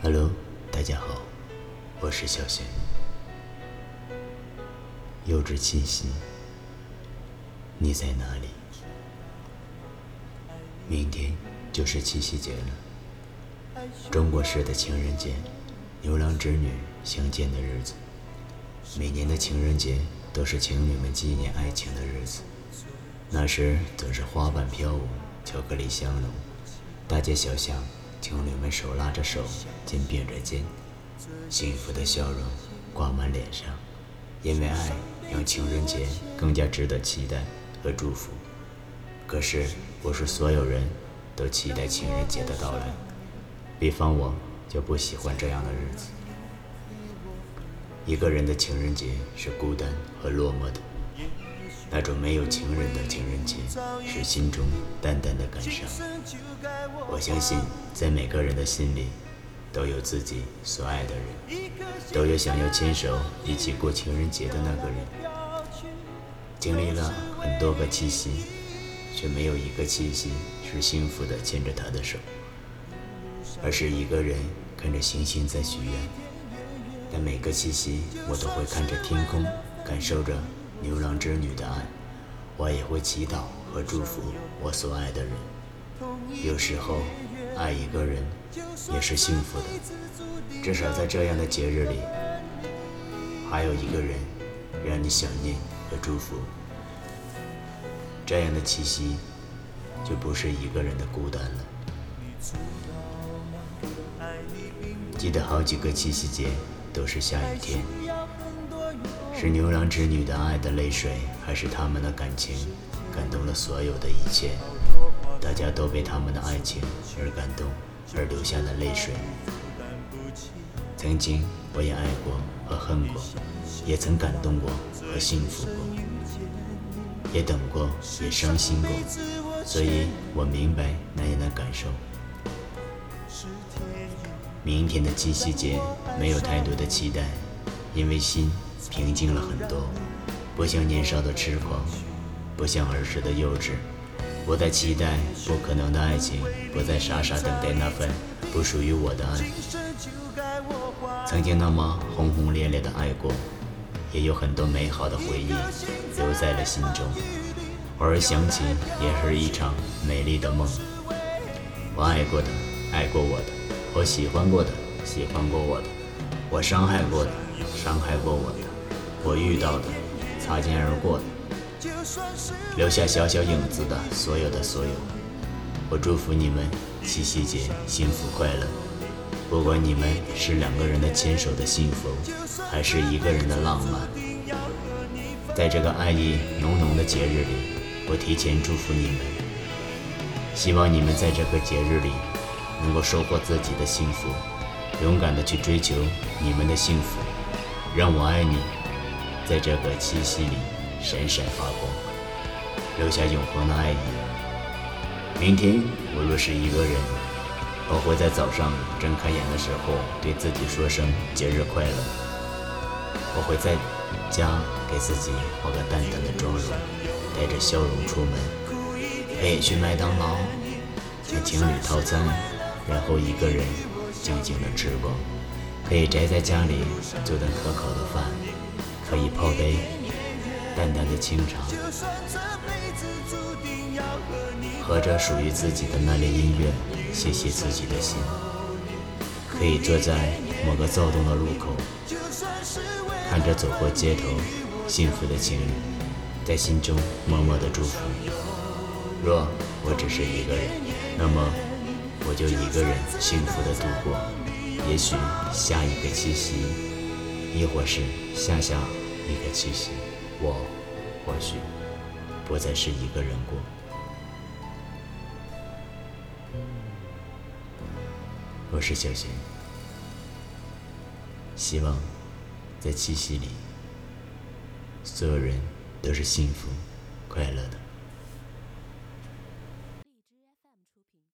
Hello，大家好，我是小贤。又至七夕，你在哪里？明天就是七夕节了，中国式的情人节，牛郎织女相见的日子。每年的情人节都是情侣们纪念爱情的日子，那时总是花瓣飘舞，巧克力香浓，大街小巷。情侣们手拉着手，肩并着肩，幸福的笑容挂满脸上。因为爱，让情人节更加值得期待和祝福。可是，不是所有人都期待情人节的到来。比方我，就不喜欢这样的日子。一个人的情人节是孤单和落寞的。那种没有情人的情人节，是心中淡淡的感伤。我相信，在每个人的心里，都有自己所爱的人，都有想要牵手一起过情人节的那个人。经历了很多个七夕，却没有一个七夕是幸福的牵着他的手，而是一个人看着星星在许愿。但每个七夕，我都会看着天空，感受着。牛郎织女的爱，我也会祈祷和祝福我所爱的人。有时候，爱一个人也是幸福的，至少在这样的节日里，还有一个人让你想念和祝福。这样的气息，就不是一个人的孤单了。记得好几个七夕节都是下雨天。是牛郎织女的爱的泪水，还是他们的感情感动了所有的一切？大家都被他们的爱情而感动，而流下了泪水。曾经我也爱过和恨过，也曾感动过和幸福过，也等过，也伤心过，所以我明白那样的感受。明天的七夕节没有太多的期待，因为心。平静了很多，不像年少的痴狂，不像儿时的幼稚，不再期待不可能的爱情，不再傻傻等待那份不属于我的爱。曾经那么轰轰烈烈的爱过，也有很多美好的回忆留在了心中。偶尔想起，也是一场美丽的梦。我爱过的，爱过我的；我喜欢过的，喜欢过我的；我伤害过的，伤害过我的。我遇到的，擦肩而过的，留下小小影子的，所有的所有，我祝福你们七夕节幸福快乐。不管你们是两个人的牵手的幸福，还是一个人的浪漫，在这个爱意浓浓的节日里，我提前祝福你们。希望你们在这个节日里，能够收获自己的幸福，勇敢的去追求你们的幸福。让我爱你。在这个七夕里闪闪发光，留下永恒的爱意。明天我若是一个人，我会在早上睁开眼的时候对自己说声节日快乐。我会在家给自己画个淡淡的妆容，带着笑容出门，可以去麦当劳买情侣套餐，然后一个人静静的吃光。可以宅在家里做顿可口的饭。可以泡杯淡淡的清茶，喝着属于自己的那类音乐，歇歇自己的心。可以坐在某个躁动的路口，看着走过街头幸福的情侣，在心中默默的祝福。若我只是一个人，那么我就一个人幸福的度过。也许下一个七夕，亦或是下下。一个气息，我或许不再是一个人过。我是小贤，希望在七夕里，所有人都是幸福快乐的。